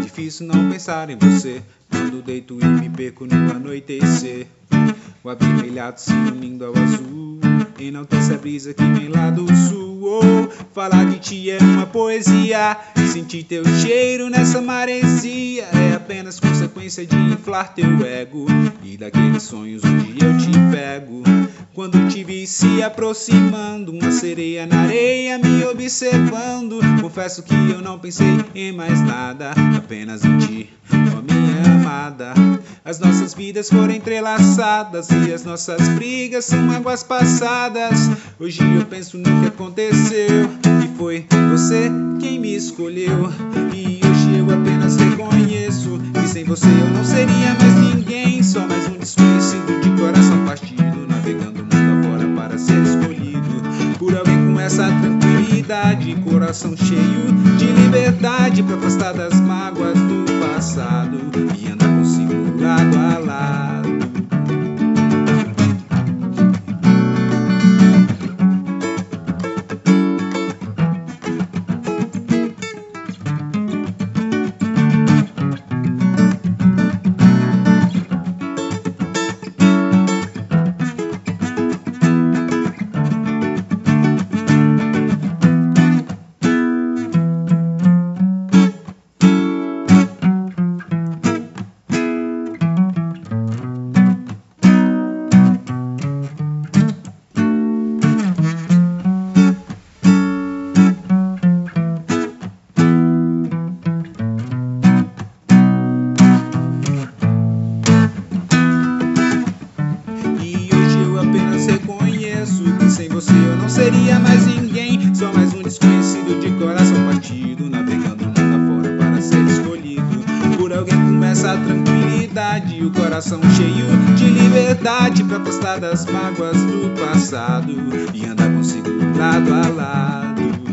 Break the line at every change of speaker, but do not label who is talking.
difícil não pensar em você quando deito e me perco no anoitecer. O avermelhado se unindo ao azul, enaltece a brisa que vem lá do sul. Oh, falar de ti é uma poesia, sentir teu cheiro nessa maresia é apenas consequência de inflar teu ego e daqueles sonhos onde eu te pego. Quando te vi se aproximando, uma sereia na areia me observando. Confesso que eu não pensei em mais nada, apenas em ti, ó minha amada. As nossas vidas foram entrelaçadas e as nossas brigas são águas passadas. Hoje eu penso no que aconteceu e foi você quem me escolheu. E hoje eu apenas reconheço que sem você eu não seria mais coração cheio de liberdade para afastar das mágoas do passado. E andar com essa tranquilidade, o coração cheio de liberdade para afastar das mágoas do passado e andar consigo lado a lado.